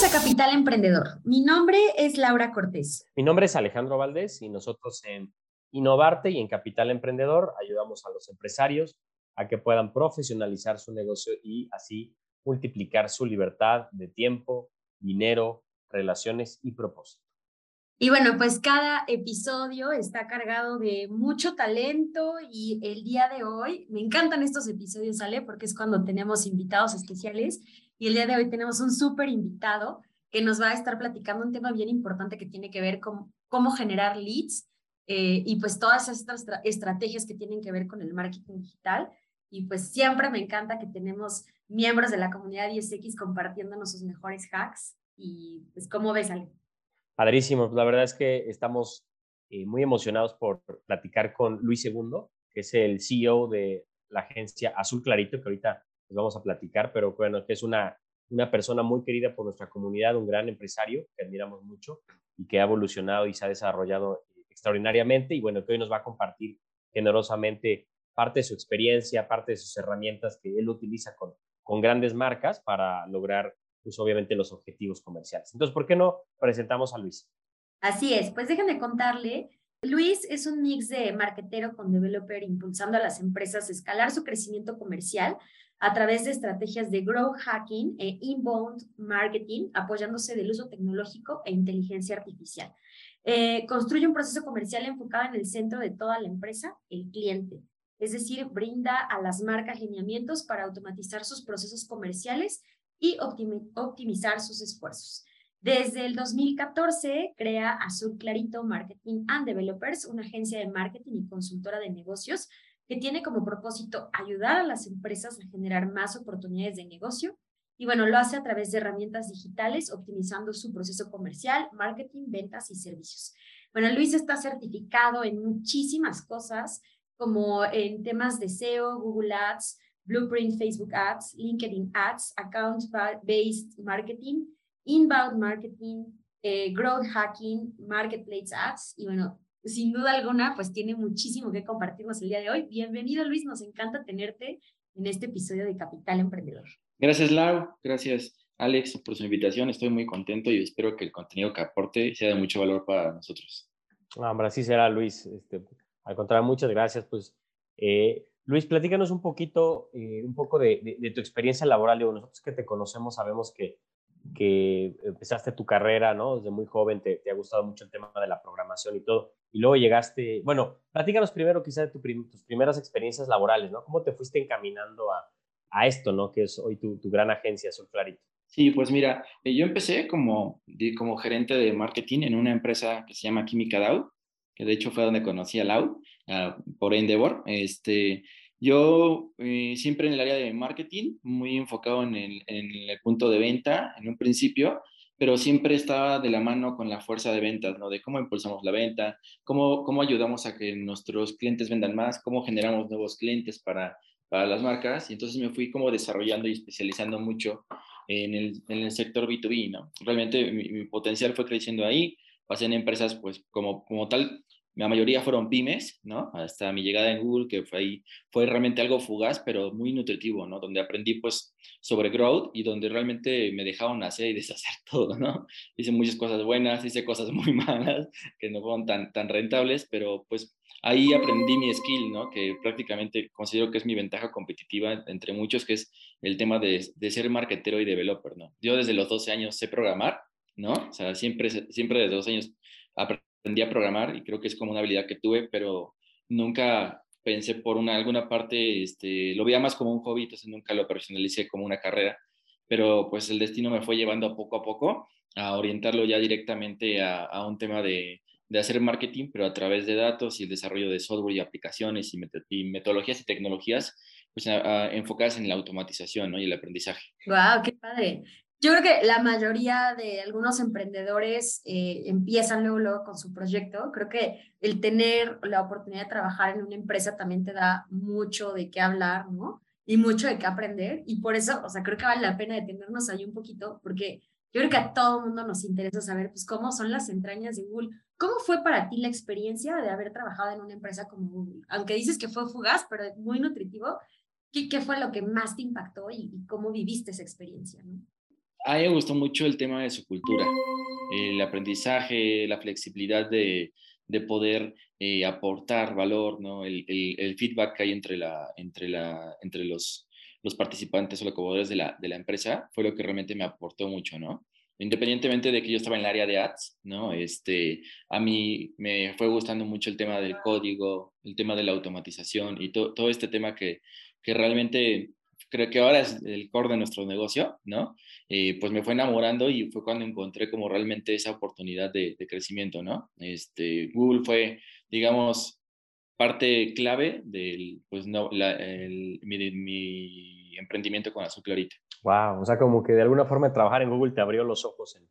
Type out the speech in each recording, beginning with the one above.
Bienvenidos a Capital Emprendedor. Mi nombre es Laura Cortés. Mi nombre es Alejandro Valdés y nosotros en Innovarte y en Capital Emprendedor ayudamos a los empresarios a que puedan profesionalizar su negocio y así multiplicar su libertad de tiempo, dinero, relaciones y propósito. Y bueno, pues cada episodio está cargado de mucho talento y el día de hoy, me encantan estos episodios, Ale, porque es cuando tenemos invitados especiales y el día de hoy tenemos un súper invitado que nos va a estar platicando un tema bien importante que tiene que ver con cómo generar leads eh, y pues todas estas estrategias que tienen que ver con el marketing digital. Y pues siempre me encanta que tenemos miembros de la comunidad 10X compartiéndonos sus mejores hacks. Y pues, ¿cómo ves, Ale? Padrísimo. La verdad es que estamos eh, muy emocionados por platicar con Luis Segundo, que es el CEO de la agencia Azul Clarito, que ahorita nos vamos a platicar, pero bueno, que es una, una persona muy querida por nuestra comunidad, un gran empresario que admiramos mucho y que ha evolucionado y se ha desarrollado extraordinariamente y bueno, que hoy nos va a compartir generosamente parte de su experiencia, parte de sus herramientas que él utiliza con, con grandes marcas para lograr, pues obviamente, los objetivos comerciales. Entonces, ¿por qué no presentamos a Luis? Así es, pues déjenme contarle. Luis es un mix de marketero con developer impulsando a las empresas a escalar su crecimiento comercial a través de estrategias de growth hacking e inbound marketing, apoyándose del uso tecnológico e inteligencia artificial. Eh, construye un proceso comercial enfocado en el centro de toda la empresa, el cliente. Es decir, brinda a las marcas lineamientos para automatizar sus procesos comerciales y optimizar sus esfuerzos. Desde el 2014 crea Azul Clarito Marketing and Developers, una agencia de marketing y consultora de negocios que tiene como propósito ayudar a las empresas a generar más oportunidades de negocio. Y bueno, lo hace a través de herramientas digitales, optimizando su proceso comercial, marketing, ventas y servicios. Bueno, Luis está certificado en muchísimas cosas, como en temas de SEO, Google Ads, Blueprint Facebook Ads, LinkedIn Ads, Account-Based Marketing, Inbound Marketing, eh, Growth Hacking, Marketplace Ads. Y bueno, sin duda alguna, pues tiene muchísimo que compartirnos el día de hoy. Bienvenido, Luis. Nos encanta tenerte en este episodio de Capital Emprendedor. Gracias, Lau. Gracias, Alex, por su invitación. Estoy muy contento y espero que el contenido que aporte sea de mucho valor para nosotros. No, hombre, así será, Luis. Este, al contrario, muchas gracias. Pues, eh, Luis, platícanos un poquito, eh, un poco de, de, tu experiencia laboral. nosotros que te conocemos sabemos que que empezaste tu carrera, ¿no? Desde muy joven te, te, ha gustado mucho el tema de la programación y todo. Y luego llegaste, bueno, platícanos primero quizás de tus primeras experiencias laborales, ¿no? ¿Cómo te fuiste encaminando a, a esto, ¿no? Que es hoy tu, tu gran agencia, Sol Clarito. Sí, pues mira, eh, yo empecé como, como gerente de marketing en una empresa que se llama Química Dow, que de hecho fue donde conocí a Lau, por Endeavor. Este, yo eh, siempre en el área de marketing, muy enfocado en el, en el, punto de venta en un principio, pero siempre estaba de la mano con la fuerza de ventas, ¿no? De cómo impulsamos la venta, cómo, cómo ayudamos a que nuestros clientes vendan más, cómo generamos nuevos clientes para, para las marcas. Y entonces me fui como desarrollando y especializando mucho en el, en el sector B2B, ¿no? Realmente mi, mi, potencial fue creciendo ahí, pasé en empresas pues como, como tal la mayoría fueron pymes, ¿no? Hasta mi llegada en Google, que fue, ahí, fue realmente algo fugaz, pero muy nutritivo, ¿no? Donde aprendí, pues, sobre growth y donde realmente me dejaron hacer y deshacer todo, ¿no? Hice muchas cosas buenas, hice cosas muy malas, que no fueron tan, tan rentables, pero pues ahí aprendí mi skill, ¿no? Que prácticamente considero que es mi ventaja competitiva entre muchos, que es el tema de, de ser marketero y developer, ¿no? Yo desde los 12 años sé programar, ¿no? O sea, siempre, siempre desde los años aprendí aprendí a programar y creo que es como una habilidad que tuve, pero nunca pensé por una, alguna parte, este, lo veía más como un hobby, entonces nunca lo profesionalicé como una carrera, pero pues el destino me fue llevando poco a poco a orientarlo ya directamente a, a un tema de, de, hacer marketing, pero a través de datos y el desarrollo de software y aplicaciones y, y metodologías y tecnologías pues, enfocadas en la automatización ¿no? y el aprendizaje. ¡Wow! ¡Qué padre! Yo creo que la mayoría de algunos emprendedores eh, empiezan luego, luego con su proyecto. Creo que el tener la oportunidad de trabajar en una empresa también te da mucho de qué hablar, ¿no? Y mucho de qué aprender. Y por eso, o sea, creo que vale la pena detenernos ahí un poquito, porque yo creo que a todo mundo nos interesa saber, pues, cómo son las entrañas de Google. ¿Cómo fue para ti la experiencia de haber trabajado en una empresa como Google? Aunque dices que fue fugaz, pero muy nutritivo, ¿qué, qué fue lo que más te impactó y, y cómo viviste esa experiencia, ¿no? A mí me gustó mucho el tema de su cultura, el aprendizaje, la flexibilidad de, de poder eh, aportar valor, ¿no? El, el, feedback que hay entre, la, entre, la, entre los, los participantes o colaboradores de la, de la empresa fue lo que realmente me aportó mucho, ¿no? Independientemente de que yo estaba en el área de ads, ¿no? Este, a mí me fue gustando mucho el tema del código, el tema de la automatización y todo este tema que, que realmente creo que ahora es el core de nuestro negocio, ¿no? Eh, pues me fue enamorando y fue cuando encontré como realmente esa oportunidad de, crecimiento, ¿no? Este, Google fue, digamos, parte clave del, pues no, la, el, mi, emprendimiento con Azul Clarita. Wow, o sea, como que de alguna forma trabajar en Google te abrió los ojos en,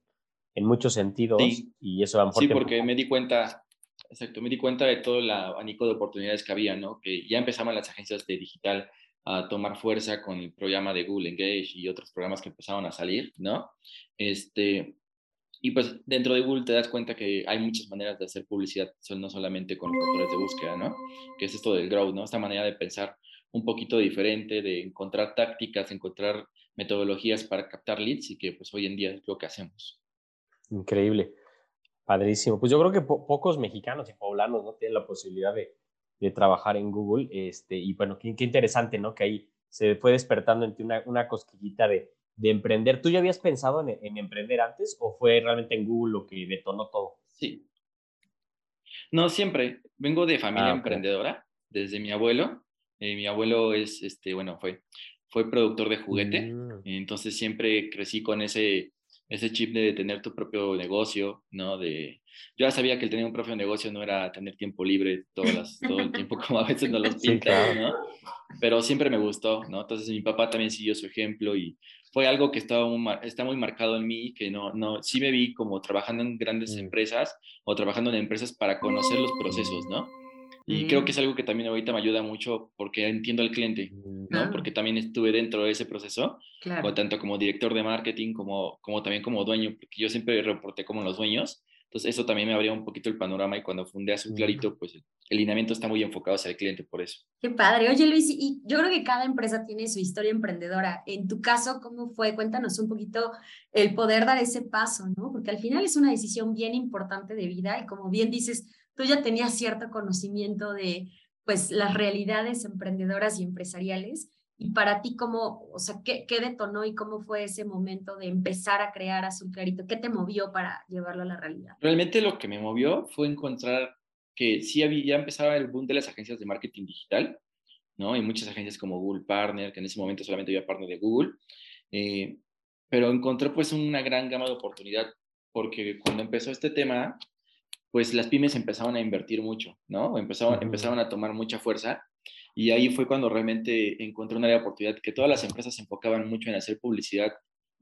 en muchos sentidos sí. y eso a lo mejor Sí, porque me di cuenta, exacto, me di cuenta de todo el abanico de oportunidades que había, ¿no? Que ya empezaban las agencias de digital a tomar fuerza con el programa de Google Engage y otros programas que empezaron a salir, ¿no? Este, y pues dentro de Google te das cuenta que hay muchas maneras de hacer publicidad, no solamente con motores de búsqueda, ¿no? Que es esto del growth, ¿no? Esta manera de pensar un poquito diferente, de encontrar tácticas, encontrar metodologías para captar leads y que pues hoy en día es lo que hacemos. Increíble, padrísimo. Pues yo creo que po pocos mexicanos y poblanos no tienen la posibilidad de, de trabajar en Google. Este, y bueno, qué, qué, interesante, ¿no? Que ahí se fue despertando en ti una, una cosquillita de, de, emprender. ¿Tú ya habías pensado en, en, emprender antes o fue realmente en Google lo que detonó todo? Sí. No, siempre. Vengo de familia ah, emprendedora, desde mi abuelo. Eh, mi abuelo es, este, bueno, fue, fue productor de juguete, mm. entonces siempre crecí con ese, ese chip de tener tu propio negocio, ¿no? De, yo ya sabía que el tener un propio negocio no era tener tiempo libre todas las, todo el tiempo como a veces nos los pintan, ¿no? Pero siempre me gustó, ¿no? Entonces mi papá también siguió su ejemplo y fue algo que estaba muy, está muy marcado en mí, que no, no, sí me vi como trabajando en grandes mm. empresas o trabajando en empresas para conocer los procesos, ¿no? Y creo que es mm. algo que también ahorita me ayuda mucho porque entiendo al cliente, ¿no? Ah. Porque también estuve dentro de ese proceso, claro. tanto como director de marketing como, como también como dueño, porque yo siempre reporté como los dueños. Entonces eso también me abría un poquito el panorama y cuando fundé Azul Clarito, pues el lineamiento está muy enfocado hacia el cliente por eso. Qué padre. Oye Luis, y yo creo que cada empresa tiene su historia emprendedora. En tu caso, ¿cómo fue? Cuéntanos un poquito el poder dar ese paso, ¿no? Porque al final es una decisión bien importante de vida y como bien dices, tú ya tenías cierto conocimiento de pues las realidades emprendedoras y empresariales. Y para ti, ¿cómo, o sea, qué, qué detonó y cómo fue ese momento de empezar a crear Azul Clarito? ¿Qué te movió para llevarlo a la realidad? Realmente lo que me movió fue encontrar que sí había, ya empezaba el boom de las agencias de marketing digital, ¿no? Hay muchas agencias como Google Partner, que en ese momento solamente había partner de Google, eh, pero encontré pues una gran gama de oportunidad porque cuando empezó este tema, pues las pymes empezaban a invertir mucho, ¿no? Empezaban, empezaban a tomar mucha fuerza y ahí fue cuando realmente encontré una área de oportunidad que todas las empresas se enfocaban mucho en hacer publicidad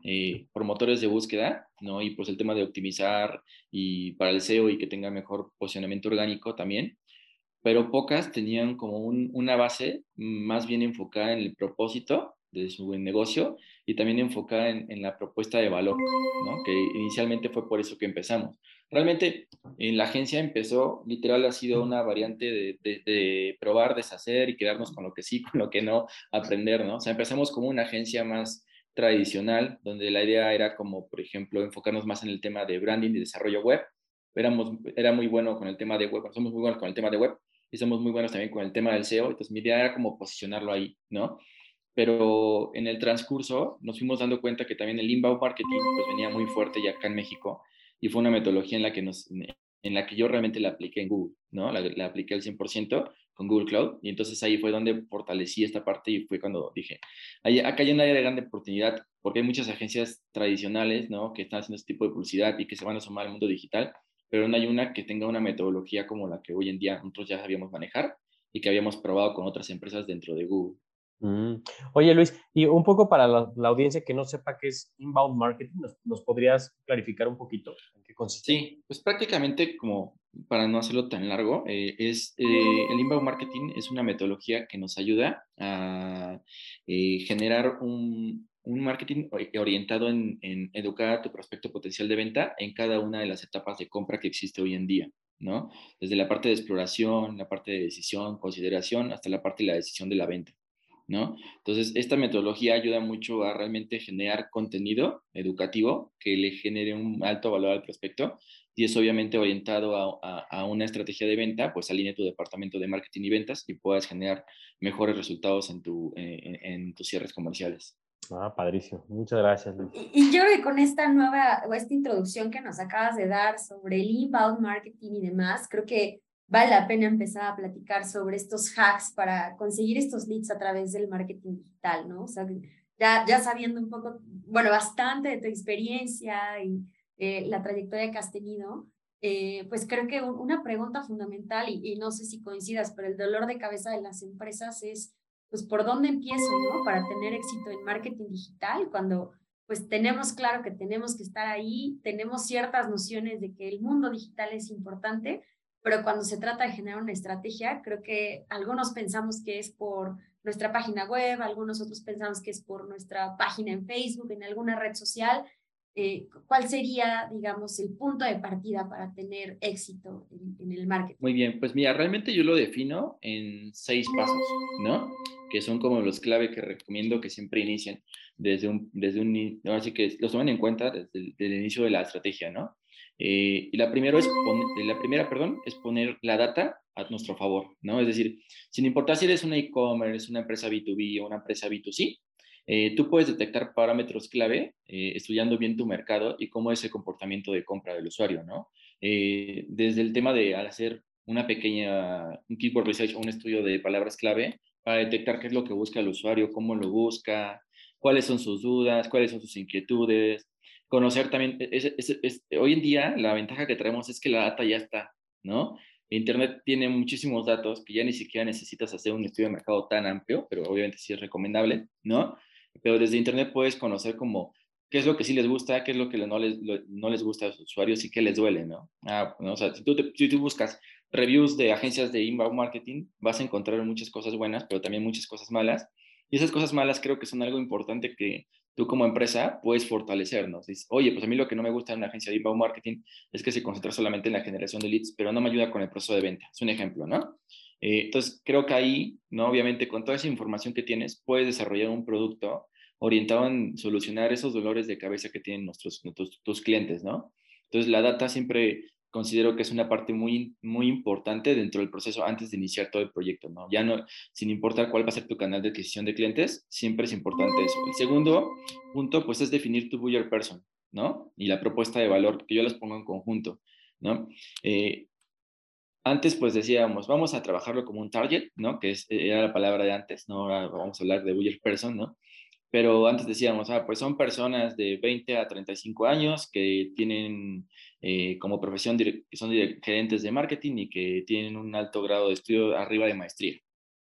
eh, por motores de búsqueda, ¿no? Y pues el tema de optimizar y para el SEO y que tenga mejor posicionamiento orgánico también, pero pocas tenían como una base más bien enfocada en el propósito de su negocio y también enfocada en, en la propuesta de valor, ¿no? Que inicialmente fue por eso que empezamos Realmente en la agencia empezó, literal ha sido una variante de, de, probar, deshacer y quedarnos con lo que sí, con lo que no, aprender, ¿no? O sea, empezamos como una agencia más tradicional, donde la idea era como, por ejemplo, enfocarnos más en el tema de branding y desarrollo web. Éramos, era muy bueno con el tema de web, somos muy buenos con el tema de web y somos muy buenos también con el tema del SEO, entonces mi idea era como posicionarlo ahí, ¿no? Pero en el transcurso nos fuimos dando cuenta que también el inbound marketing pues venía muy fuerte ya acá en México y fue una metodología en la que, nos, en la que yo realmente la apliqué en Google, ¿no? La, la apliqué al 100% con Google Cloud y entonces ahí fue donde fortalecí esta parte y fue cuando dije, acá hay una área de gran oportunidad porque hay muchas agencias tradicionales, ¿no? Que están haciendo este tipo de publicidad y que se van a sumar al mundo digital, pero no hay una que tenga una metodología como la que hoy en día nosotros ya sabíamos manejar y que habíamos probado con otras empresas dentro de Google. Mm. Oye, Luis, y un poco para la, audiencia que no sepa qué es inbound marketing, ¿nos, podrías clarificar un poquito en qué consiste? Sí, pues prácticamente como para no hacerlo tan largo, eh, es eh, el inbound marketing es una metodología que nos ayuda a eh, generar un, un, marketing orientado en, en educar a tu prospecto potencial de venta en cada una de las etapas de compra que existe hoy en día. ¿no? Desde la parte de exploración, la parte de decisión, consideración, hasta la parte de la decisión de la venta. ¿No? Entonces, esta metodología ayuda mucho a realmente generar contenido educativo que le genere un alto valor al prospecto y es obviamente orientado a, una estrategia de venta, pues alinea tu departamento de marketing y ventas y puedas generar mejores resultados en, tu, eh, en, tus cierres comerciales. Ah, padrísimo. Muchas gracias, Y, yo creo que con esta nueva o esta introducción que nos acabas de dar sobre el inbound marketing y demás, creo que vale la pena empezar a platicar sobre estos hacks para conseguir estos leads a través del marketing digital, ¿no? O sea, ya, ya sabiendo un poco, bueno, bastante de tu experiencia y eh, la trayectoria que has tenido, eh, pues creo que una pregunta fundamental, y, y, no sé si coincidas, pero el dolor de cabeza de las empresas es, pues, ¿por dónde empiezo, no? Para tener éxito en marketing digital, cuando pues tenemos claro que tenemos que estar ahí, tenemos ciertas nociones de que el mundo digital es importante, pero cuando se trata de generar una estrategia, creo que algunos pensamos que es por nuestra página web, algunos otros pensamos que es por nuestra página en Facebook, en alguna red social. Eh, ¿Cuál sería, digamos, el punto de partida para tener éxito en, el marketing? Muy bien, pues mira, realmente yo lo defino en seis pasos, ¿no? Que son como los clave que recomiendo que siempre inicien desde un, desde un, así que los tomen en cuenta desde el inicio de la estrategia, ¿no? Eh, y la, primero es la primera perdón, es poner la data a nuestro favor, ¿no? Es decir, sin importar si eres una e-commerce, una empresa B2B o una empresa B2C, eh, tú puedes detectar parámetros clave eh, estudiando bien tu mercado y cómo es el comportamiento de compra del usuario, ¿no? desde el tema de hacer una pequeña, un keyword research o un estudio de palabras clave para detectar qué es lo que busca el usuario, cómo lo busca, cuáles son sus dudas, cuáles son sus inquietudes, conocer también, es, hoy en día la ventaja que traemos es que la data ya está, ¿no? Internet tiene muchísimos datos que ya ni siquiera necesitas hacer un estudio de mercado tan amplio, pero obviamente sí es recomendable, ¿no? Pero desde Internet puedes conocer como qué es lo que sí les gusta, qué es lo que no les, no les gusta a los usuarios y qué les duele, ¿no? Ah. O sea, si tú, si tú buscas reviews de agencias de inbound marketing, vas a encontrar muchas cosas buenas, pero también muchas cosas malas. Y esas cosas malas creo que son algo importante que tú como empresa puedes fortalecernos. Dices, oye, pues a mí lo que no me gusta en una agencia de inbound marketing es que se concentra solamente en la generación de leads, pero no me ayuda con el proceso de venta. Es un ejemplo, ¿no? Eh, entonces, creo que ahí, ¿no? Obviamente, con toda esa información que tienes, puedes desarrollar un producto orientado en solucionar esos dolores de cabeza que tienen nuestros, nuestros tus clientes, ¿no? Entonces, la data siempre considero que es una parte muy, muy importante dentro del proceso antes de iniciar todo el proyecto, ¿no? Ya no, sin importar cuál va a ser tu canal de adquisición de clientes, siempre es importante eso. El segundo punto, pues, es definir tu buyer person, ¿no? Y la propuesta de valor, que yo las pongo en conjunto, ¿no? Eh, antes, pues decíamos, vamos a trabajarlo como un target, ¿no? Que es, era la palabra de antes, ¿no? Ahora vamos a hablar de buyer person, ¿no? Pero antes decíamos, ah, pues son personas de 20 a 35 años que tienen eh, como profesión, son gerentes de marketing y que tienen un alto grado de estudio arriba de maestría,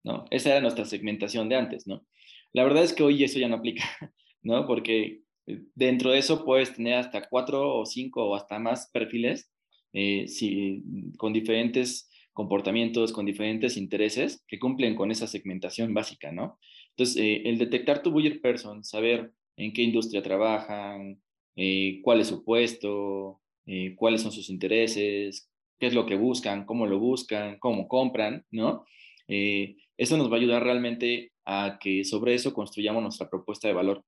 ¿no? Esa era nuestra segmentación de antes, ¿no? La verdad es que hoy eso ya no aplica, ¿no? Porque eh, dentro de eso puedes tener hasta cuatro o cinco o hasta más perfiles eh, si, con diferentes comportamientos, con diferentes intereses que cumplen con esa segmentación básica, ¿no? Entonces, eh, el detectar tu buyer person, saber en qué industria trabajan, eh, cuál es su puesto, eh, cuáles son sus intereses, qué es lo que buscan, cómo lo buscan, cómo compran, ¿no? eso nos va a ayudar realmente a que sobre eso construyamos nuestra propuesta de valor,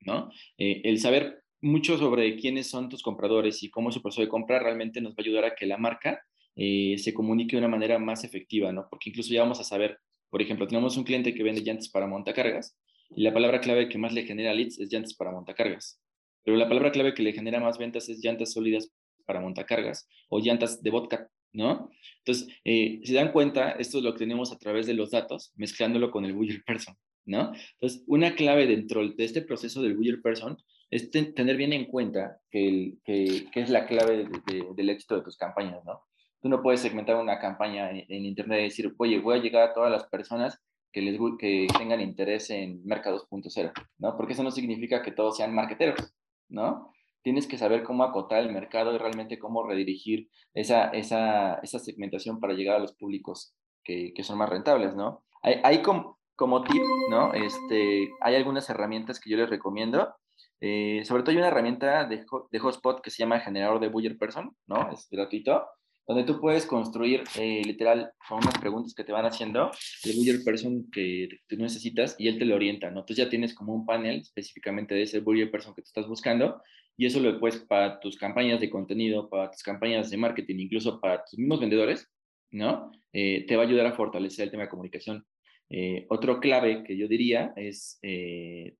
¿no? el saber mucho sobre quiénes son tus compradores y cómo es su proceso de compra realmente nos va a ayudar a que la marca se comunique de una manera más efectiva, ¿no? Porque incluso ya vamos a saber por ejemplo, tenemos un cliente que vende llantas para montacargas y la palabra clave que más le genera leads es llantas para montacargas. Pero la palabra clave que le genera más ventas es llantas sólidas para montacargas o llantas de vodka, ¿no? Entonces, eh, si dan cuenta, esto es lo que tenemos a través de los datos, mezclándolo con el buyer person, ¿no? Entonces, una clave dentro de este proceso del buyer person es tener bien en cuenta que, es la clave del éxito de tus campañas, ¿no? Tú no puedes segmentar una campaña en, Internet y decir, oye, voy a llegar a todas las personas que, les, que tengan interés en Mercado 2.0, ¿no? Porque eso no significa que todos sean marqueteros, ¿no? Tienes que saber cómo acotar el mercado y realmente cómo redirigir esa, esa, esa segmentación para llegar a los públicos que, que son más rentables, ¿no? Hay, hay como, como tip, ¿no? Este, hay algunas herramientas que yo les recomiendo. Eh, sobre todo hay una herramienta de, de Hotspot que se llama generador de Buyer Person, ¿no? Es gratuito donde tú puedes construir eh, literal con unas preguntas que te van haciendo el buyer person que tú necesitas y él te lo orienta, ¿no? Entonces ya tienes como un panel específicamente de ese buyer person que tú estás buscando y eso lo puedes para tus campañas de contenido, para tus campañas de marketing, incluso para tus mismos vendedores, ¿no? Eh, te va a ayudar a fortalecer el tema de comunicación. Eh, otro clave que yo diría es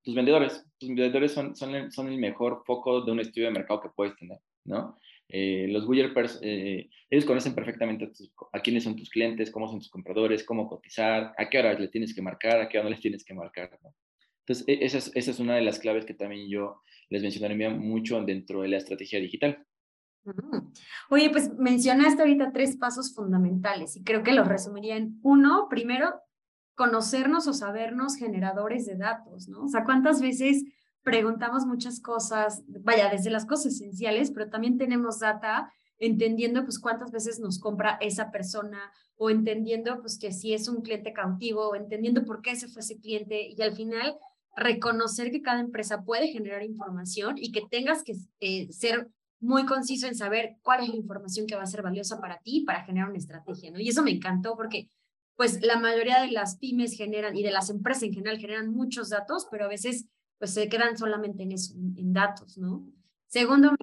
tus vendedores. Tus vendedores son, son, son el mejor foco de un estudio de mercado que puedes tener, ¿no? Eh, los Buyer, eh, ellos conocen perfectamente a, quiénes son tus clientes, cómo son tus compradores, cómo cotizar, a qué hora le tienes que marcar, a qué hora no les tienes que marcar. Entonces, e, esa es, esa es, una de las claves que también yo les mencionaría mucho dentro de la estrategia digital. Oye, pues mencionaste ahorita tres pasos fundamentales y creo que los resumiría en uno, primero, conocernos o sabernos generadores de datos, ¿no? O sea, ¿cuántas veces preguntamos muchas cosas, vaya, desde las cosas esenciales, pero también tenemos data entendiendo pues cuántas veces nos compra esa persona o entendiendo pues que si es un cliente cautivo o entendiendo por qué se fue ese cliente y al final reconocer que cada empresa puede generar información y que tengas que eh, ser muy conciso en saber cuál es la información que va a ser valiosa para ti para generar una estrategia, ¿no? Y eso me encantó porque pues la mayoría de las pymes generan y de las empresas en general generan muchos datos, pero a veces pues se quedan solamente en eso, en datos, ¿no? Segundo,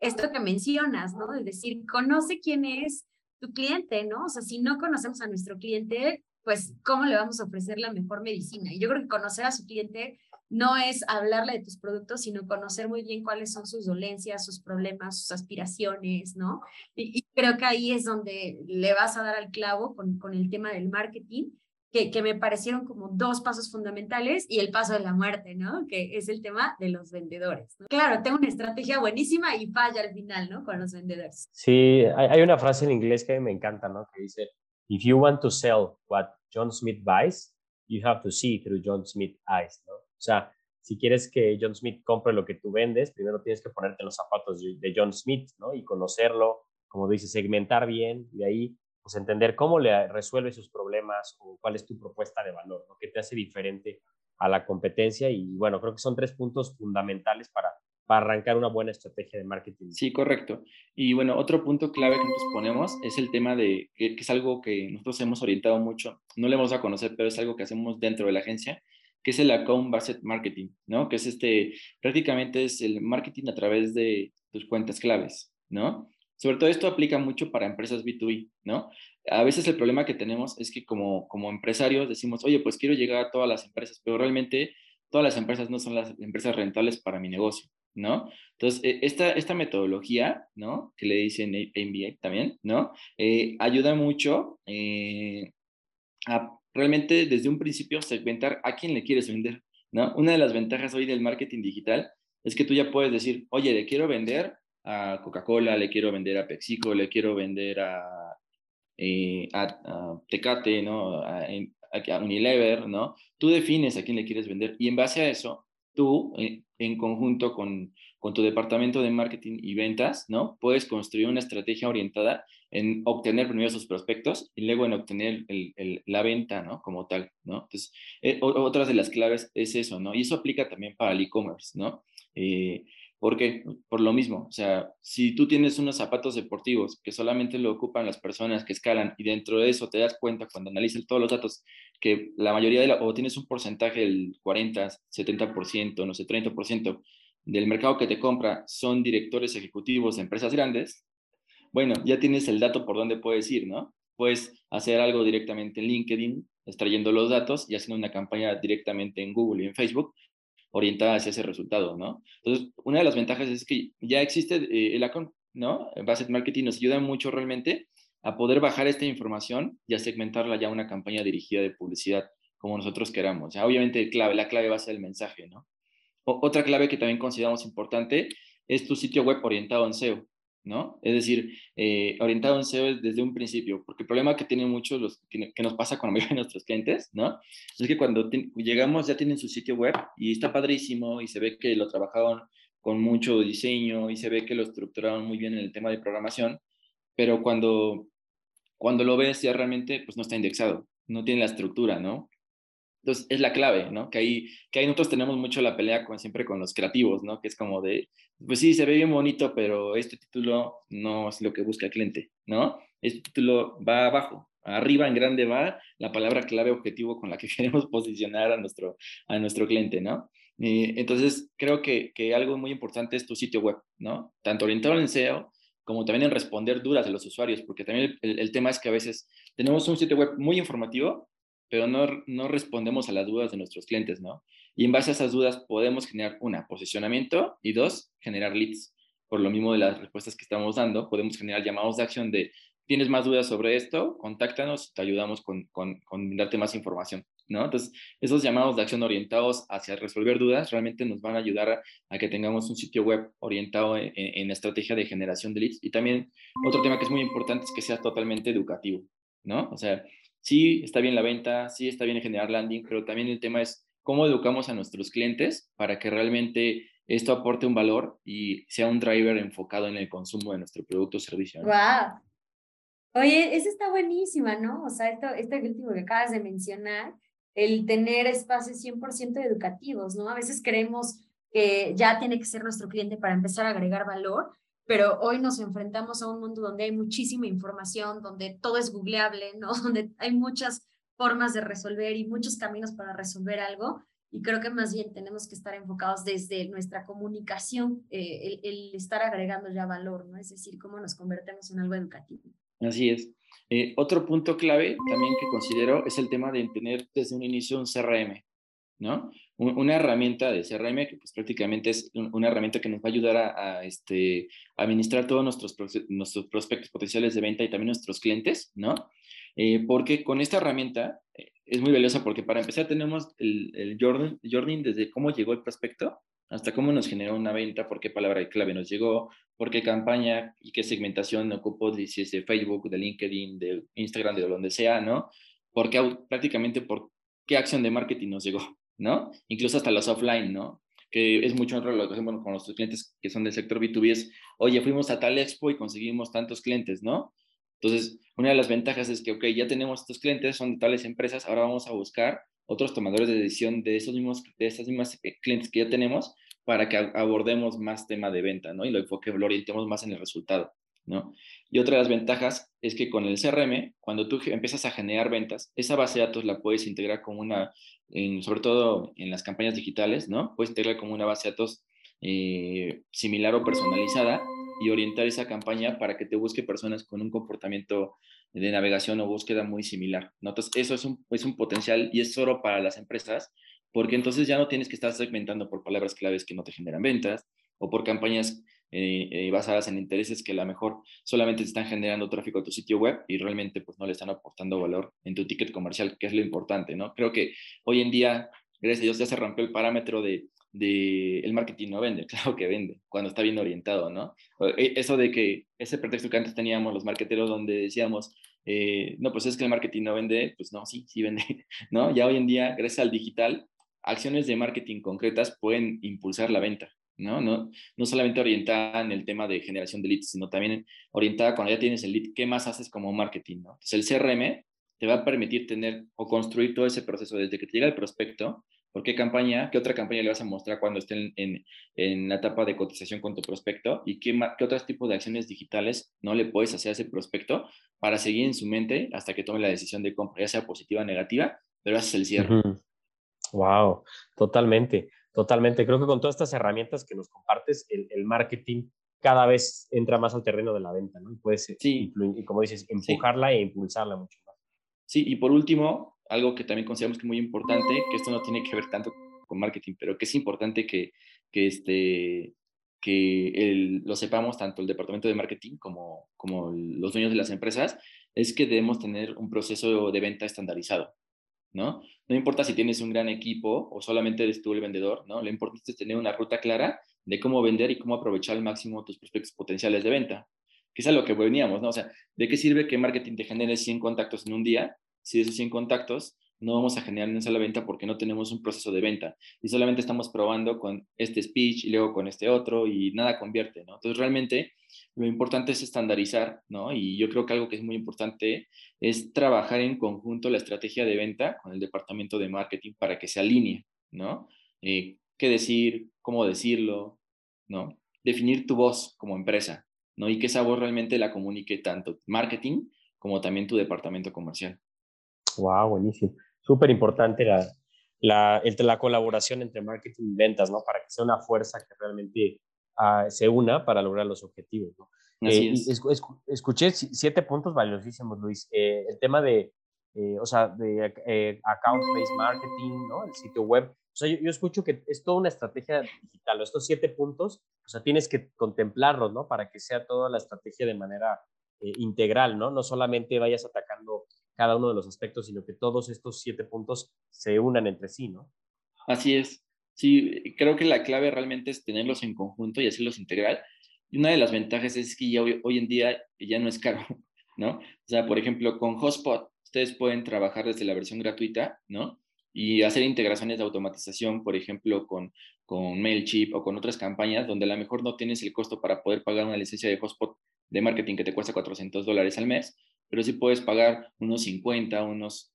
esto que mencionas, ¿no? De decir, conoce quién es tu cliente, ¿no? O sea, si no conocemos a nuestro cliente, pues, ¿cómo le vamos a ofrecer la mejor medicina? Y yo creo que conocer a su cliente no es hablarle de tus productos, sino conocer muy bien cuáles son sus dolencias, sus problemas, sus aspiraciones, ¿no? Y, creo que ahí es donde le vas a dar al clavo con, con el tema del marketing que, me parecieron como dos pasos fundamentales y el paso de la muerte, ¿no? Que es el tema de los vendedores. Claro, tengo una estrategia buenísima y falla al final, ¿no? Con los vendedores. Sí, hay una frase en inglés que me encanta, ¿no? Que dice, if you want to sell what John Smith buys, you have to see through John Smith eyes, ¿no? O sea, si quieres que John Smith compre lo que tú vendes, primero tienes que ponerte los zapatos de John Smith, ¿no? Y conocerlo, como dice, segmentar bien, y de ahí pues entender cómo le resuelve sus problemas o cuál es tu propuesta de valor, ¿no? que te hace diferente a la competencia y bueno, creo que son tres puntos fundamentales para, para arrancar una buena estrategia de marketing. Sí, correcto. Y bueno, otro punto clave que nosotros ponemos es el tema de, que, es algo que nosotros hemos orientado mucho, no le vamos a conocer, pero es algo que hacemos dentro de la agencia, que es el account based marketing, ¿no? Que es este, prácticamente es el marketing a través de tus cuentas claves, ¿no? Sobre todo esto aplica mucho para empresas B2B, ¿no? A veces el problema que tenemos es que como, como empresarios decimos, oye, pues quiero llegar a todas las empresas, pero realmente todas las empresas no son las empresas rentables para mi negocio, ¿no? Entonces, e, esta, esta metodología, ¿no? Que le dicen MBA también, ¿no? Eh, ayuda mucho eh, a realmente desde un principio segmentar a quién le quieres vender, ¿no? Una de las ventajas hoy del marketing digital es que tú ya puedes decir, oye, le quiero vender a Coca-Cola, le quiero vender a PepsiCo, le quiero vender a, eh, a, Tecate, ¿no? A, Unilever, ¿no? Tú defines a quién le quieres vender y en base a eso, tú, eh, en conjunto con, con, tu departamento de marketing y ventas, ¿no? Puedes construir una estrategia orientada en obtener primero sus prospectos y luego en obtener el, la venta, ¿no? Como tal, ¿no? Entonces, eh, otras de las claves es eso, ¿no? Y eso aplica también para el e-commerce, ¿no? ¿Por qué? Por lo mismo, o sea, si tú tienes unos zapatos deportivos que solamente lo ocupan las personas que escalan y dentro de eso te das cuenta cuando analizas todos los datos que la mayoría de la, o tienes un porcentaje del 40, 70%, no sé, 30% del mercado que te compra son directores ejecutivos de empresas grandes, bueno, ya tienes el dato por dónde puedes ir, ¿no? Puedes hacer algo directamente en LinkedIn, extrayendo los datos y haciendo una campaña directamente en Google y en Facebook orientada hacia ese resultado, ¿no? Entonces, una de las ventajas es que ya existe eh, el account, ¿no? Based Marketing nos ayuda mucho realmente a poder bajar esta información y a segmentarla ya a una campaña dirigida de publicidad como nosotros queramos. Ya, obviamente, clave, la clave va a ser el mensaje, ¿no? otra clave que también consideramos importante es tu sitio web orientado en SEO, ¿no? Es decir, eh, orientado en SEO desde un principio, porque el problema que tienen muchos, los, que, nos pasa con la mayoría de nuestros clientes, ¿no? Es que cuando llegamos ya tienen su sitio web y está padrísimo y se ve que lo trabajaron con mucho diseño y se ve que lo estructuraron muy bien en el tema de programación, pero cuando, cuando lo ves ya realmente pues no está indexado, no tiene la estructura, ¿no? Entonces, es la clave, ¿no? Que ahí, que ahí nosotros tenemos mucho la pelea con, siempre con los creativos, ¿no? Que es como de, pues sí, se ve bien bonito, pero este título no es lo que busca el cliente, ¿no? Este título va abajo, arriba en grande va la palabra clave objetivo con la que queremos posicionar a nuestro, a nuestro cliente, ¿no? entonces, creo que, que algo muy importante es tu sitio web, ¿no? Tanto orientado en SEO como también en responder dudas de los usuarios, porque también el, el tema es que a veces tenemos un sitio web muy informativo, pero no, no respondemos a las dudas de nuestros clientes, ¿no? Y en base a esas dudas podemos generar, una, posicionamiento y dos, generar leads. Por lo mismo de las respuestas que estamos dando, podemos generar llamados de acción de, ¿tienes más dudas sobre esto? Contáctanos, te ayudamos con, con, darte más información, ¿no? Entonces, esos llamados de acción orientados hacia resolver dudas realmente nos van a ayudar a, que tengamos un sitio web orientado en, en, estrategia de generación de leads. Y también otro tema que es muy importante es que sea totalmente educativo, ¿no? O sea, sí está bien la venta, sí está bien generar landing, pero también el tema es cómo educamos a nuestros clientes para que realmente esto aporte un valor y sea un driver enfocado en el consumo de nuestro producto o servicio. ¡Wow! Oye, esa está buenísima, ¿no? O sea, esto, este último que acabas de mencionar, el tener espacios 100% educativos, ¿no? A veces creemos que ya tiene que ser nuestro cliente para empezar a agregar valor, pero hoy nos enfrentamos a un mundo donde hay muchísima información, donde todo es googleable, ¿no? Donde hay muchas formas de resolver y muchos caminos para resolver algo. Y creo que más bien tenemos que estar enfocados desde nuestra comunicación, eh, el, estar agregando ya valor, ¿no? Es decir, cómo nos convertimos en algo educativo. Así es. Eh, otro punto clave también que considero es el tema de tener desde un inicio un CRM, ¿no? Una herramienta de CRM que pues prácticamente es una herramienta que nos va a ayudar a, este, administrar todos nuestros, prospectos potenciales de venta y también nuestros clientes, ¿no? Eh, porque con esta herramienta eh, es muy valiosa porque para empezar tenemos el, el journey, desde cómo llegó el prospecto hasta cómo nos generó una venta, por qué palabra clave nos llegó, por qué campaña y qué segmentación ocupó, si es de Facebook, de LinkedIn, de Instagram, de donde sea, ¿no? Porque prácticamente por qué acción de marketing nos llegó, ¿no? Incluso hasta los offline, ¿no? Que es mucho lo que hacemos con nuestros clientes que son del sector B2B es, oye, fuimos a tal expo y conseguimos tantos clientes, ¿no? Entonces, una de las ventajas es que, ok, ya tenemos estos clientes, son de tales empresas, ahora vamos a buscar otros tomadores de decisión de esos mismos, de esas mismas eh, clientes que ya tenemos para que abordemos más tema de venta, ¿no? Y lo enfoque, lo orientemos más en el resultado, ¿no? Y otra de las ventajas es que con el CRM, cuando tú empiezas a generar ventas, esa base de datos la puedes integrar como una, sobre todo en las campañas digitales, ¿no? Puedes integrar como una base de datos eh, similar o personalizada y orientar esa campaña para que te busque personas con un comportamiento de navegación o búsqueda muy similar. Entonces, eso es un, es un potencial y es oro para las empresas, porque entonces ya no tienes que estar segmentando por palabras claves que no te generan ventas o por campañas eh, eh, basadas en intereses que a lo mejor solamente te están generando tráfico a tu sitio web y realmente pues no le están aportando valor en tu ticket comercial, que es lo importante, ¿no? Creo que hoy en día, gracias a Dios, ya se rompió el parámetro de, de el marketing no vende, claro que vende, cuando está bien orientado, ¿no? E, eso de que ese pretexto que antes teníamos los marketeros donde decíamos, eh, no, pues es que el marketing no vende, pues no, sí, sí vende, ¿no? Ya hoy en día, gracias al digital, acciones de marketing concretas pueden impulsar la venta, ¿no? No, no solamente orientada en el tema de generación de leads, sino también orientada cuando ya tienes el lead, ¿qué más haces como marketing, ¿no? Entonces el CRM te va a permitir tener o construir todo ese proceso desde que te llega el prospecto, por qué campaña, qué otra campaña le vas a mostrar cuando esté en, en, la etapa de cotización con tu prospecto y qué, qué otros tipos de acciones digitales no le puedes hacer a ese prospecto para seguir en su mente hasta que tome la decisión de compra, ya sea positiva o negativa, pero haces el cierre. Wow, totalmente. Totalmente. Creo que con todas estas herramientas que nos compartes, el, marketing cada vez entra más al terreno de la venta, ¿no? Y puedes, sí. y como dices, empujarla e impulsarla mucho más. Sí, y por último, algo que también consideramos que es muy importante, que esto no tiene que ver tanto con marketing, pero que es importante que, que, este, que el, lo sepamos tanto el departamento de marketing como, como los dueños de las empresas, es que debemos tener un proceso de venta estandarizado. ¿No? No importa si tienes un gran equipo o solamente eres tú el vendedor, ¿no? Lo importante es tener una ruta clara de cómo vender y cómo aprovechar al máximo tus prospectos potenciales de venta. Que es lo que veníamos, ¿no? O sea, ¿de qué sirve que marketing te genere 100 contactos en un día si esos 100 contactos no vamos a generar una sola venta porque no tenemos un proceso de venta y solamente estamos probando con este speech y luego con este otro y nada convierte, ¿no? Entonces realmente lo importante es estandarizar, ¿no? Y yo creo que algo que es muy importante es trabajar en conjunto la estrategia de venta con el departamento de marketing para que se alinee, ¿no? Eh, ¿Qué decir? ¿Cómo decirlo? ¿No? Definir tu voz como empresa, ¿no? Y que esa voz realmente la comunique tanto marketing como también tu departamento comercial. Wow, buenísimo súper importante la, la, la, colaboración entre marketing y ventas, ¿no? Para que sea una fuerza que realmente uh, se una para lograr los objetivos, ¿no? Eh, es. escuché siete puntos valiosísimos, Luis. Eh, el tema de, eh, o sea, de account-based marketing, ¿no? El sitio web. O sea, yo, yo, escucho que es toda una estrategia digital. Estos siete puntos, o sea, tienes que contemplarlos, ¿no? Para que sea toda la estrategia de manera integral, ¿no? No solamente vayas atacando cada uno de los aspectos, sino que todos estos siete puntos se unan entre sí, ¿no? Así es. Sí, creo que la clave realmente es tenerlos en conjunto y hacerlos integral. Y una de las ventajas es que ya hoy, hoy en día ya no es caro, ¿no? O sea, por ejemplo, con Hotspot, ustedes pueden trabajar desde la versión gratuita, ¿no? Y hacer integraciones de automatización, por ejemplo, con, con MailChimp o con otras campañas donde a lo mejor no tienes el costo para poder pagar una licencia de Hotspot de marketing que te cuesta 400 dólares al mes, pero sí puedes pagar unos 50, unos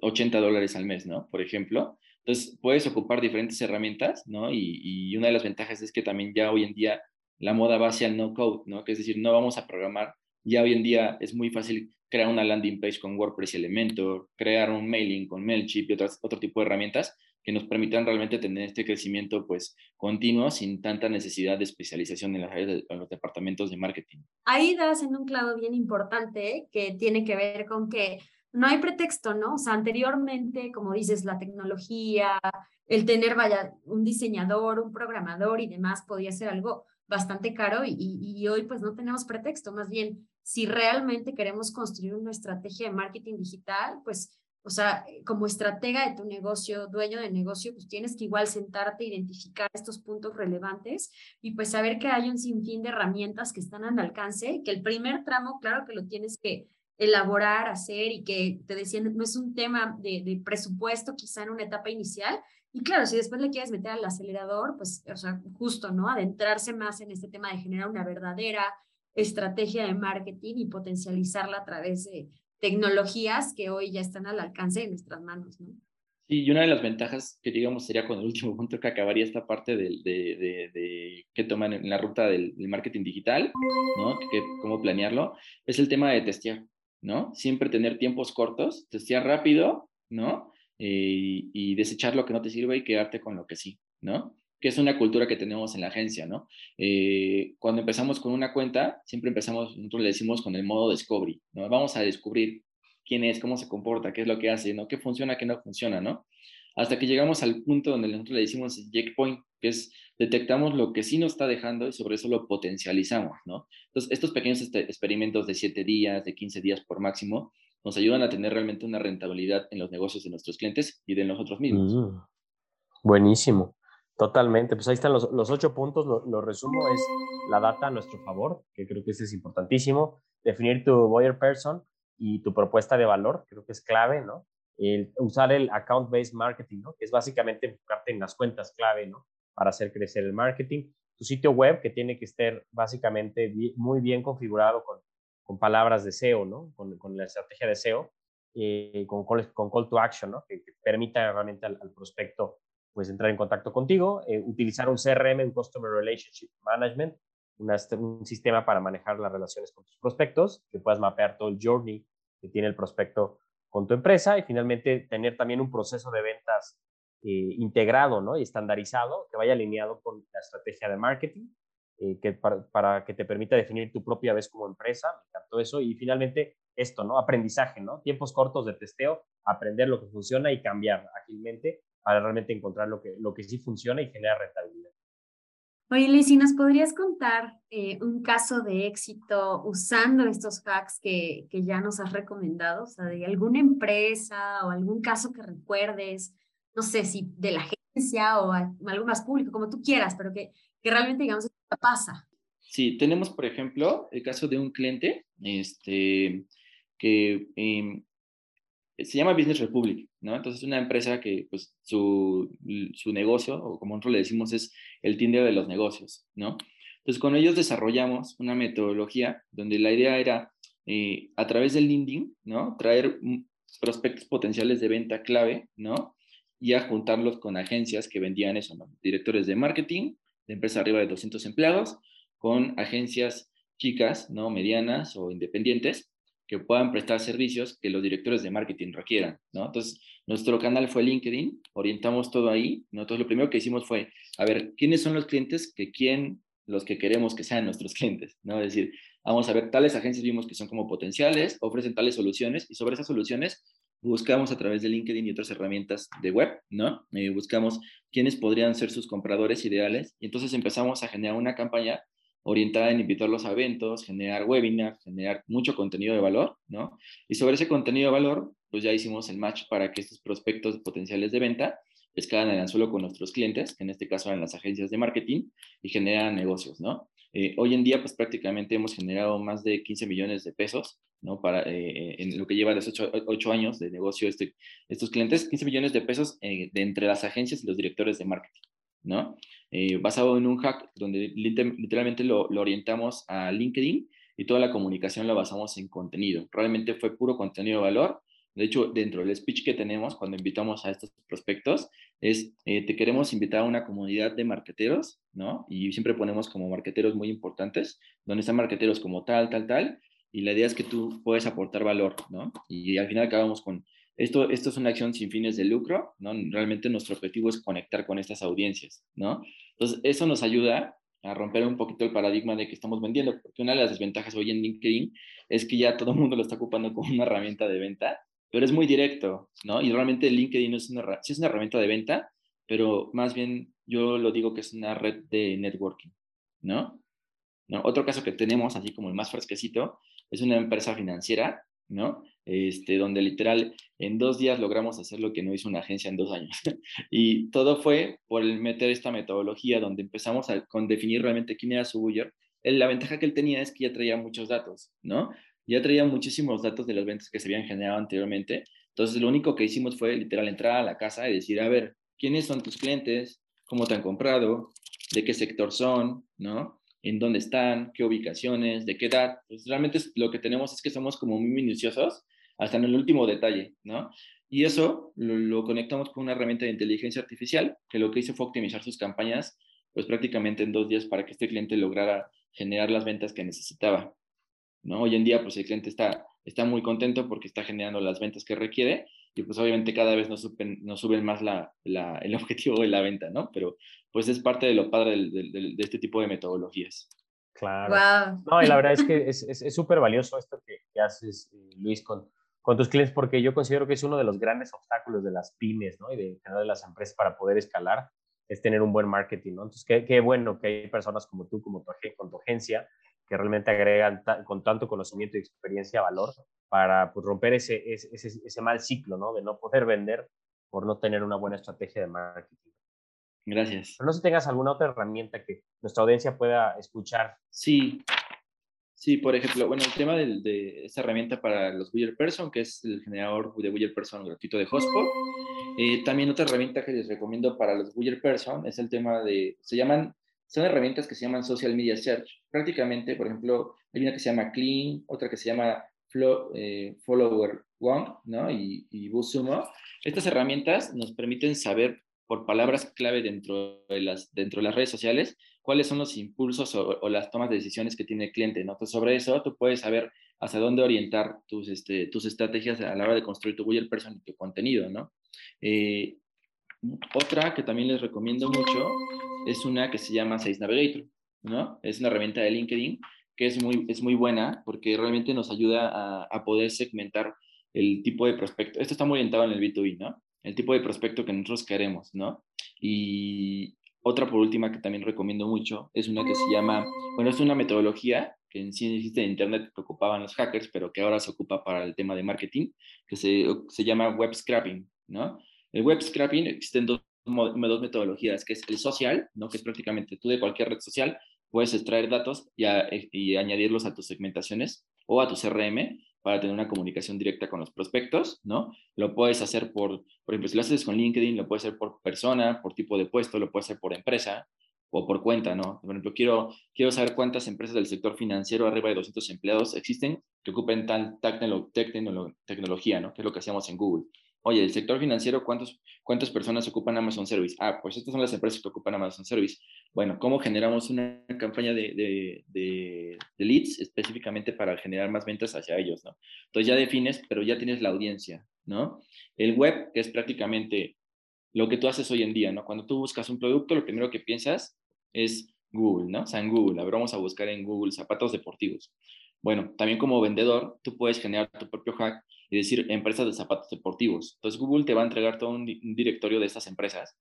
80 dólares al mes, ¿no? Por ejemplo. Entonces, puedes ocupar diferentes herramientas, ¿no? Y, una de las ventajas es que también ya hoy en día la moda va hacia el no code, ¿no? Que es decir, no vamos a programar. Ya hoy en día es muy fácil crear una landing page con WordPress y Elementor, crear un mailing con MailChimp y otras, otro tipo de herramientas que nos permitan realmente tener este crecimiento pues continuo sin tanta necesidad de especialización en las áreas de, los departamentos de marketing. Ahí das en un clavo bien importante que tiene que ver con que no hay pretexto, ¿no? O sea, anteriormente, como dices, la tecnología, el tener, vaya, un diseñador, un programador y demás podía ser algo bastante caro y, y hoy pues no tenemos pretexto, más bien, si realmente queremos construir una estrategia de marketing digital, pues o sea, eh, como estratega de tu negocio, dueño de negocio, pues tienes que igual sentarte, identificar estos puntos relevantes y pues saber que hay un sinfín de herramientas que están al alcance, que el primer tramo, claro que lo tienes que elaborar, hacer y que te decía, no es un tema de, de presupuesto quizá en una etapa inicial. Y claro, si después le quieres meter al acelerador, pues, o sea, justo, ¿no? Adentrarse más en este tema de generar una verdadera estrategia de marketing y potencializarla a través de, tecnologías que hoy ya están al alcance de nuestras manos, ¿no? Sí, y una de las ventajas que digamos sería con el último punto que acabaría esta parte de, de, de, que toman en la ruta del, marketing digital, ¿no? Que, cómo planearlo, es el tema de testear, ¿no? Siempre tener tiempos cortos, testear rápido, ¿no? Eh, y desechar lo que no te sirve y quedarte con lo que sí, ¿no? Que es una cultura que tenemos en la agencia, ¿no? Eh, cuando empezamos con una cuenta, siempre empezamos, nosotros le decimos con el modo discovery, ¿no? Vamos a descubrir quién es, cómo se comporta, qué es lo que hace, ¿no? ¿Qué funciona, qué no funciona, ¿no? Hasta que llegamos al punto donde nosotros le decimos checkpoint, que es detectamos lo que sí nos está dejando y sobre eso lo potencializamos, ¿no? Entonces, estos pequeños este, experimentos de 7 días, de 15 días por máximo, nos ayudan a tener realmente una rentabilidad en los negocios de nuestros clientes y de nosotros mismos. Mm, buenísimo. Totalmente, pues ahí están los, los ocho puntos, lo, resumo, es la data a nuestro favor, que creo que eso es importantísimo, definir tu buyer person y tu propuesta de valor, creo que es clave, ¿no? El, usar el account-based marketing, ¿no? Que es básicamente enfocarte en las cuentas clave, ¿no? Para hacer crecer el marketing. Tu sitio web, que tiene que estar básicamente muy bien configurado con, con palabras de SEO, ¿no? Con, con la estrategia de SEO, eh, con, con, call to action, ¿no? Que, permita realmente al, al prospecto pues entrar en contacto contigo, eh, utilizar un CRM, un Customer Relationship Management, un sistema para manejar las relaciones con tus prospectos, que puedas mapear todo el journey que tiene el prospecto con tu empresa y finalmente tener también un proceso de ventas eh, integrado ¿no? y estandarizado que vaya alineado con la estrategia de marketing, eh, que para, para, que te permita definir tu propia vez como empresa, me eso, y finalmente esto, ¿no? Aprendizaje, ¿no? Tiempos cortos de testeo, aprender lo que funciona y cambiar ágilmente para realmente encontrar lo que, lo que sí funciona y genera rentabilidad. Oye, Liz, nos podrías contar eh, un caso de éxito usando estos hacks que, que ya nos has recomendado? O sea, de alguna empresa o algún caso que recuerdes, no sé si de la agencia o algo más público, como tú quieras, pero que, que realmente, digamos, pasa. Sí, tenemos, por ejemplo, el caso de un cliente este, que em, se llama Business Republic, ¿no? Entonces es una empresa que pues su, su negocio, o como nosotros le decimos, es el Tinder de los negocios, ¿no? Entonces con ellos desarrollamos una metodología donde la idea era, eh, a través del LinkedIn, ¿no? Traer prospectos potenciales de venta clave, ¿no? Y a juntarlos con agencias que vendían eso, ¿no? Directores de marketing, de empresas arriba de 200 empleados, con agencias chicas, ¿no? Medianas o independientes, que puedan prestar servicios que los directores de marketing requieran, ¿no? Entonces, nuestro canal fue LinkedIn, orientamos todo ahí, Nosotros lo primero que hicimos fue, a ver, ¿quiénes son los clientes que quieren los que queremos que sean nuestros clientes, ¿no? Es decir, vamos a ver, tales agencias vimos que son como potenciales, ofrecen tales soluciones y sobre esas soluciones buscamos a través de LinkedIn y otras herramientas de web, ¿no? Eh, buscamos quiénes podrían ser sus compradores ideales y entonces empezamos a generar una campaña orientada en invitarlos a eventos, generar webinars, generar mucho contenido de valor, ¿no? Y sobre ese contenido de valor, pues ya hicimos el match para que estos prospectos potenciales de venta pescaran el anzuelo con nuestros clientes, que en este caso eran las agencias de marketing, y generan negocios, ¿no? Eh, hoy en día, pues prácticamente hemos generado más de 15 millones de pesos, ¿no? Para, eh, en lo que lleva los 8, años de negocio este, estos clientes, 15 millones de pesos eh, de entre las agencias y los directores de marketing, ¿no? Eh, basado en un hack donde literalmente lo, orientamos a LinkedIn y toda la comunicación la basamos en contenido. Realmente fue puro contenido de valor. De hecho, dentro del speech que tenemos cuando invitamos a estos prospectos es, eh, te queremos invitar a una comunidad de marqueteros, ¿no? Y siempre ponemos como marqueteros muy importantes, donde están marqueteros como tal, tal, tal, y la idea es que tú puedes aportar valor, ¿no? Y al final acabamos con esto, esto es una acción sin fines de lucro, ¿no? Realmente nuestro objetivo es conectar con estas audiencias, ¿no? Entonces, eso nos ayuda a romper un poquito el paradigma de que estamos vendiendo, porque una de las desventajas hoy en LinkedIn es que ya todo el mundo lo está ocupando como una herramienta de venta, pero es muy directo, ¿no? Y realmente LinkedIn es una, sí es una herramienta de venta, pero más bien yo lo digo que es una red de networking, ¿no? ¿No? Otro caso que tenemos, así como el más fresquecito, es una empresa financiera, ¿no? este, donde literal en dos días logramos hacer lo que no hizo una agencia en dos años. y todo fue por el meter esta metodología donde empezamos a, con definir realmente quién era su buyer. la ventaja que él tenía es que ya traía muchos datos, ¿no? Ya traía muchísimos datos de las ventas que se habían generado anteriormente. Entonces, lo único que hicimos fue literal entrar a la casa y decir, a ver, ¿quiénes son tus clientes? ¿Cómo te han comprado? ¿De qué sector son? ¿No? En dónde están, qué ubicaciones, de qué edad. Pues realmente lo que tenemos es que somos como muy minuciosos hasta en el último detalle, ¿no? Y eso lo, conectamos con una herramienta de inteligencia artificial que lo que hizo fue optimizar sus campañas, pues prácticamente en dos días para que este cliente lograra generar las ventas que necesitaba, ¿no? Hoy en día, pues el cliente está, está muy contento porque está generando las ventas que requiere y pues obviamente cada vez nos suben, nos suben más la, la, el objetivo de la venta, ¿no? Pero pues es parte de lo padre de, de, este tipo de metodologías. Claro. No, y la verdad es que es súper es, valioso esto que, que haces, eh, Luis, con, con tus clientes, porque yo considero que es uno de los grandes obstáculos de las pymes, ¿no? Y de, de las empresas para poder escalar, es tener un buen marketing, ¿no? Entonces, qué, qué bueno que hay personas como tú, como tu, con tu agencia, que realmente agregan con tanto conocimiento y experiencia valor para pues, romper ese, ese, ese, mal ciclo, ¿no? De no poder vender por no tener una buena estrategia de marketing. Gracias. Pero no sé si tengas alguna otra herramienta que nuestra audiencia pueda escuchar. Sí, Sí, por ejemplo, bueno, el tema de, de esta herramienta para los Buyer Person, que es el generador de Buyer Person gratuito de Hotspot. Eh, también otra herramienta que les recomiendo para los Buyer Person es el tema de, se llaman, son herramientas que se llaman Social Media Search. Prácticamente, por ejemplo, hay una que se llama Clean, otra que se llama Eh, Follower One, ¿no? Y, y BuzzSumo. Estas herramientas nos permiten saber por palabras clave dentro de las, dentro de las redes sociales cuáles son los impulsos o, las tomas de decisiones que tiene el cliente. ¿no? Entonces, sobre eso tú puedes saber hacia dónde orientar tus, este, tus estrategias a la hora de construir tu buyer person y tu contenido. ¿no? Eh, otra que también les recomiendo mucho es una que se llama Sales Navigator. ¿no? Es una herramienta de LinkedIn que es muy, es muy buena porque realmente nos ayuda a, a poder segmentar el tipo de prospecto. Esto está muy orientado en el B2B, ¿no? El tipo de prospecto que nosotros queremos, ¿no? Y otra por última que también recomiendo mucho es una que se llama, bueno, es una metodología que en sí existe en Internet que ocupaban los hackers, pero que ahora se ocupa para el tema de marketing, que se, se llama web scrapping, ¿no? El web scrapping existen dos, dos metodologías, que es el social, ¿no? Que es prácticamente tú de cualquier red social puedes extraer datos y, y añadirlos a tus segmentaciones o a tu CRM para tener una comunicación directa con los prospectos, ¿no? Lo puedes hacer por, por ejemplo, si lo haces con LinkedIn, lo puedes hacer por persona, por tipo de puesto, lo puedes hacer por empresa, o por cuenta, ¿no? Por ejemplo, quiero, quiero saber cuántas empresas del sector financiero, arriba de 200 empleados, existen que ocupen tal tecnología, ¿no? Que es lo que hacíamos en Google. Oye, el sector financiero, ¿cuántos, ¿cuántas personas ocupan Amazon Service? Ah, pues estas son las empresas que ocupan Amazon Service. Bueno, ¿cómo generamos una campaña de, de, de, leads específicamente para generar más ventas hacia ellos, ¿no? Entonces ya defines, pero ya tienes la audiencia, ¿no? El web, que es prácticamente lo que tú haces hoy en día, ¿no? Cuando tú buscas un producto, lo primero que piensas es Google, ¿no? O sea, en Google, vamos a buscar en Google zapatos deportivos. Bueno, también como vendedor, tú puedes generar tu propio hack y decir empresas de zapatos deportivos. Entonces Google te va a entregar todo un, directorio de estas empresas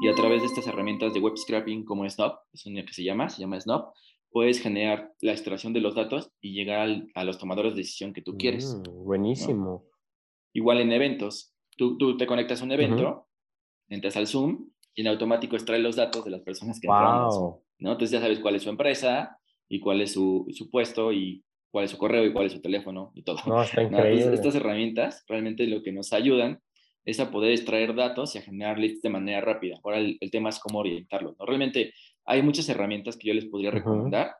y a través de estas herramientas de web scraping como Snop, es una que se llama, se llama Snop, puedes generar la extracción de los datos y llegar a los tomadores de decisión que tú quieres. Mm, buenísimo. Igual en eventos, tú, tú, te conectas a un evento, entras al Zoom y en automático extrae los datos de las personas que wow. ¿no? Entonces ya sabes cuál es su empresa y cuál es su, su, puesto y cuál es su correo y cuál es su teléfono y todo. No, está increíble. estas herramientas realmente lo que nos ayudan es a poder extraer datos y a generar leads de manera rápida. Ahora el, tema es cómo orientarlos. ¿no? Realmente hay muchas herramientas que yo les podría recomendar,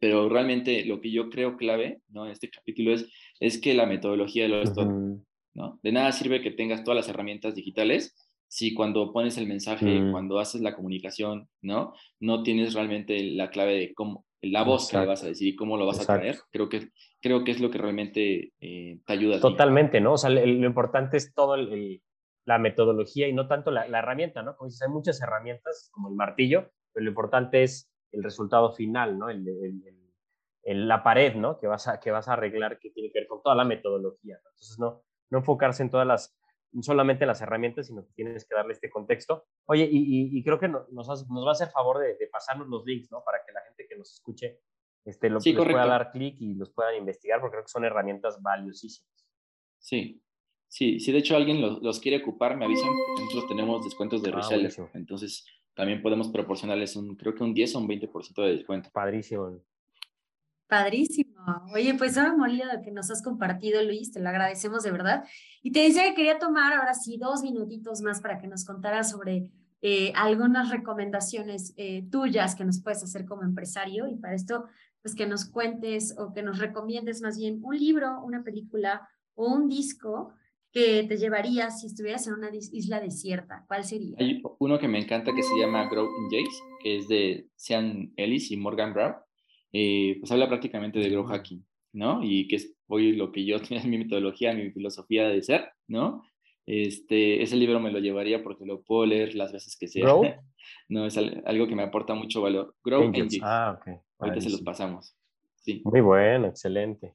pero realmente lo que yo creo clave ¿no? en este capítulo es, es que la metodología de los uh ¿no? De nada sirve que tengas todas las herramientas digitales si cuando pones el mensaje, mm. cuando haces la comunicación, ¿no? No tienes realmente la clave de cómo, la voz que le vas a decir y cómo lo vas a traer, creo que, creo que es lo que realmente eh, te ayuda. Totalmente, ¿no? O sea, lo importante es todo el, la metodología y no tanto la, la, herramienta, ¿no? Como dices, hay muchas herramientas como el martillo, pero lo importante es el resultado final, ¿no? El, el, la pared, ¿no? Que vas, a, que vas a arreglar que tiene que ver con toda la metodología. Entonces, no, no enfocarse en todas las solamente las herramientas, sino que tienes que darle este contexto. Oye, y, creo que nos, nos, va a hacer favor de, pasarnos los links, ¿no? Para que la gente que nos escuche este, lo, pueda dar clic y los puedan investigar, porque creo que son herramientas valiosísimas. Sí, sí, si de hecho alguien los, quiere ocupar, me avisan, nosotros tenemos descuentos de ah, reseller, entonces también podemos proporcionarles un, creo que un 10 o un 20% de descuento. Padrísimo. Padrísimo. Oye, pues ahora molido de que nos has compartido, Luis, te lo agradecemos de verdad. Y te decía que quería tomar ahora sí dos minutitos más para que nos contaras sobre eh, algunas recomendaciones eh, tuyas que nos puedes hacer como empresario. Y para esto, pues que nos cuentes o que nos recomiendes más bien un libro, una película o un disco que te llevarías si estuvieras en una isla desierta. ¿Cuál sería? Hay uno que me encanta que se llama Grow in Jace, que es de Sean Ellis y Morgan Brown eh, pues habla prácticamente de grow hacking, ¿no? Y que es hoy lo que yo tengo en mi metodología, mi filosofía de ser, ¿no? Este, ese libro me lo llevaría porque lo puedo leer las veces que sea. ¿Grow? no, es algo que me aporta mucho valor. Grow Angels. Ah, ok. Ahorita se los pasamos. Sí. Muy bueno, excelente.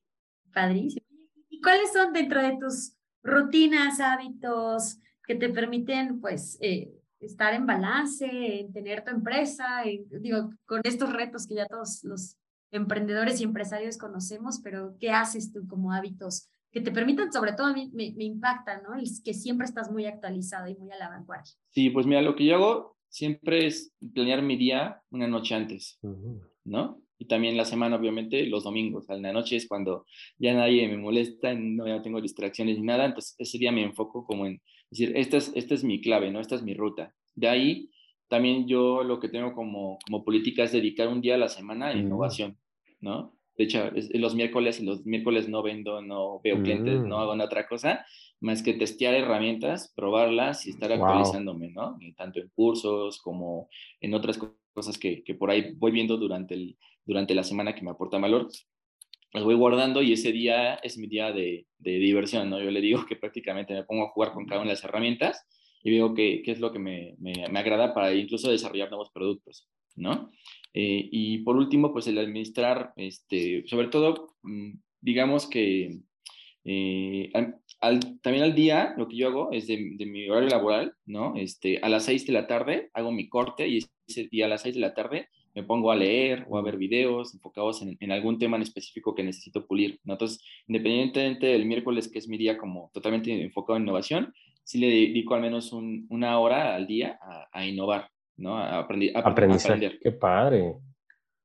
Padrísimo. ¿Y cuáles son dentro de tus rutinas, hábitos que te permiten, pues, eh, estar en balance, en tener tu empresa, digo, con estos retos que ya todos los emprendedores y empresarios conocemos, pero ¿qué haces tú como hábitos que te permitan, sobre todo a mí me, me impacta, ¿no? El que siempre estás muy actualizado y muy a la vanguardia. Sí, pues mira, lo que yo hago siempre es planear mi día una noche antes, ¿no? Y también la semana, obviamente, los domingos. A la noche es cuando ya nadie me molesta, no, ya no tengo distracciones ni nada. Entonces, ese día me enfoco como en decir, esta es, esta es mi clave, ¿no? Esta es mi ruta. De ahí, también yo lo que tengo como, como política es dedicar un día a la semana a innovación. ¿No? De hecho, los miércoles, los miércoles no vendo, no veo clientes, no mm. hago otra cosa, más que testear herramientas, probarlas y estar actualizándome, ¿no? tanto en cursos como en otras cosas que, que, por ahí voy viendo durante, el, durante la semana que me aporta valor. Las voy guardando y ese día es mi día de, de diversión, ¿no? Yo le digo que prácticamente me pongo a jugar con cada una de las herramientas y veo qué, qué es lo que me, me, me agrada para incluso desarrollar nuevos productos, ¿no? Eh, y por último, pues el administrar, este, sobre todo, mm, digamos que Eh, también al día, lo que yo hago es de, mi horario laboral, ¿no? Este, a las 6 de la tarde hago mi corte y ese día a las 6 de la tarde me pongo a leer o a ver videos enfocados en, algún tema en específico que necesito pulir. ¿no? Entonces, independientemente del miércoles, que es mi día como totalmente enfocado en innovación, sí le dedico al menos una hora al día a, innovar, ¿no? A, aprender. Qué padre.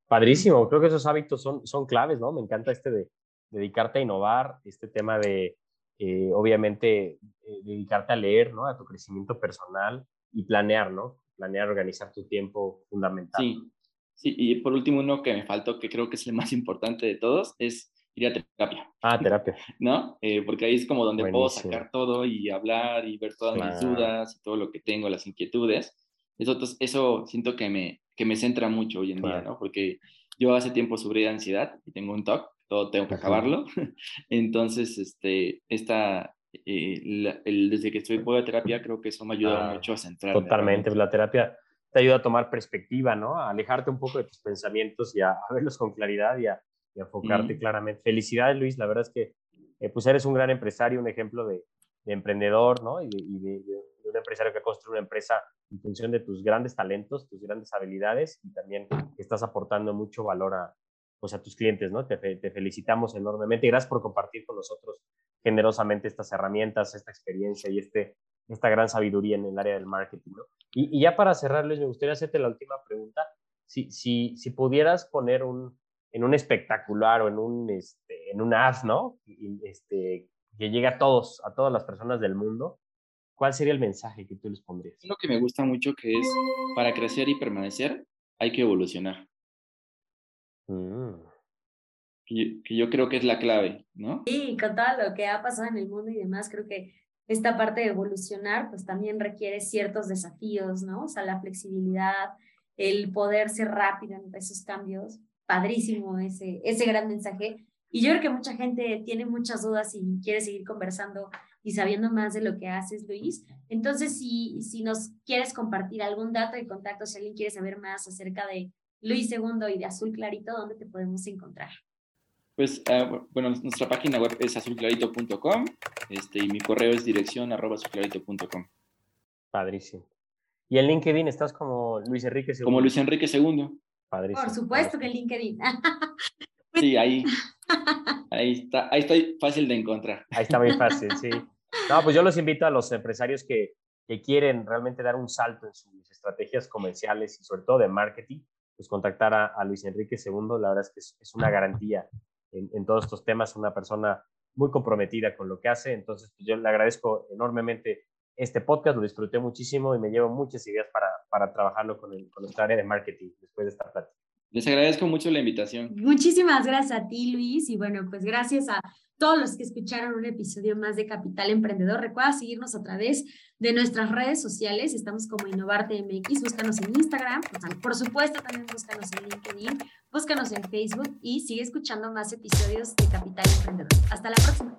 Padrísimo. Creo que esos hábitos son, son claves, ¿no? Me encanta este de dedicarte a innovar, este tema de, eh, obviamente, eh, dedicarte a leer, ¿no? A tu crecimiento personal y planear, ¿no? Planear, organizar tu tiempo fundamental. Sí, Sí, y por último, uno que me faltó, que creo que es el más importante de todos, es ir a terapia. Ah, terapia. ¿No? Eh, porque ahí es como donde puedo sacar todo y hablar y ver todas mis dudas y todo lo que tengo, las inquietudes. Eso, eso siento que me, que me centra mucho hoy en día, ¿no? Porque yo hace tiempo sufrí de ansiedad y tengo un TOC, todo tengo que acabarlo. Entonces, este, esta, eh, el, desde que estoy por terapia, creo que eso me ha ayudado mucho a centrarme. Totalmente, la terapia te ayuda a tomar perspectiva, ¿no? A alejarte un poco de tus pensamientos y a, verlos con claridad y a, enfocarte claramente. Felicidades, Luis, la verdad es que eh, pues eres un gran empresario, un ejemplo de, emprendedor, ¿no? Y, de, un empresario que construye una empresa en función de tus grandes talentos, tus grandes habilidades y también estás aportando mucho valor a, pues, a tus clientes, ¿no? Te, te felicitamos enormemente y gracias por compartir con nosotros generosamente estas herramientas, esta experiencia y este esta gran sabiduría en el área del marketing. ¿no? Y, ya para cerrarles, me gustaría hacerte la última pregunta. Si, si, si pudieras poner un, en un espectacular o en un, este, en un ad, ¿no? Este, que llegue a todos, a todas las personas del mundo, ¿cuál sería el mensaje que tú les pondrías? Lo que me gusta mucho que es, para crecer y permanecer, hay que evolucionar. Mm. Que, que, yo creo que es la clave, ¿no? Sí, con todo lo que ha pasado en el mundo y demás, creo que esta parte de evolucionar, pues también requiere ciertos desafíos, ¿no? O sea, la flexibilidad, el poder ser rápido en esos cambios. Padrísimo ese, ese gran mensaje. Y yo creo que mucha gente tiene muchas dudas y quiere seguir conversando y sabiendo más de lo que haces, Luis. Entonces, si, si nos quieres compartir algún dato de contacto, si alguien quiere saber más acerca de Luis II y de Azul Clarito, ¿dónde te podemos encontrar? Pues, ah, bueno, nuestra página web es azulclarito.com este, y mi correo es dirección arroba azulclarito.com. Padrísimo. ¿Y en LinkedIn estás como Luis Enrique II? Como Luis Enrique II. Padrísimo. Por supuesto que en LinkedIn. sí, ahí, ahí está, ahí está fácil de encontrar. Ahí está muy fácil, sí. No, pues yo los invito a los empresarios que, que quieren realmente dar un salto en sus estrategias comerciales y sobre todo de marketing, pues contactar a, Luis Enrique II, la verdad es que es una garantía en, todos estos temas, una persona muy comprometida con lo que hace. Entonces, pues, yo le agradezco enormemente este podcast, lo disfruté muchísimo y me llevo muchas ideas para, para trabajarlo con, el, con nuestra área de marketing después de esta plática. Les agradezco mucho la invitación. Muchísimas gracias a ti, Luis. Y bueno, pues gracias a todos los que escucharon un episodio más de Capital Emprendedor. Recuerda seguirnos a través de nuestras redes sociales. Estamos como Innovarte MX. Búscanos en Instagram. Por supuesto, también búscanos en LinkedIn. Búscanos en Facebook y sigue escuchando más episodios de Capital Emprendedor. Hasta la próxima.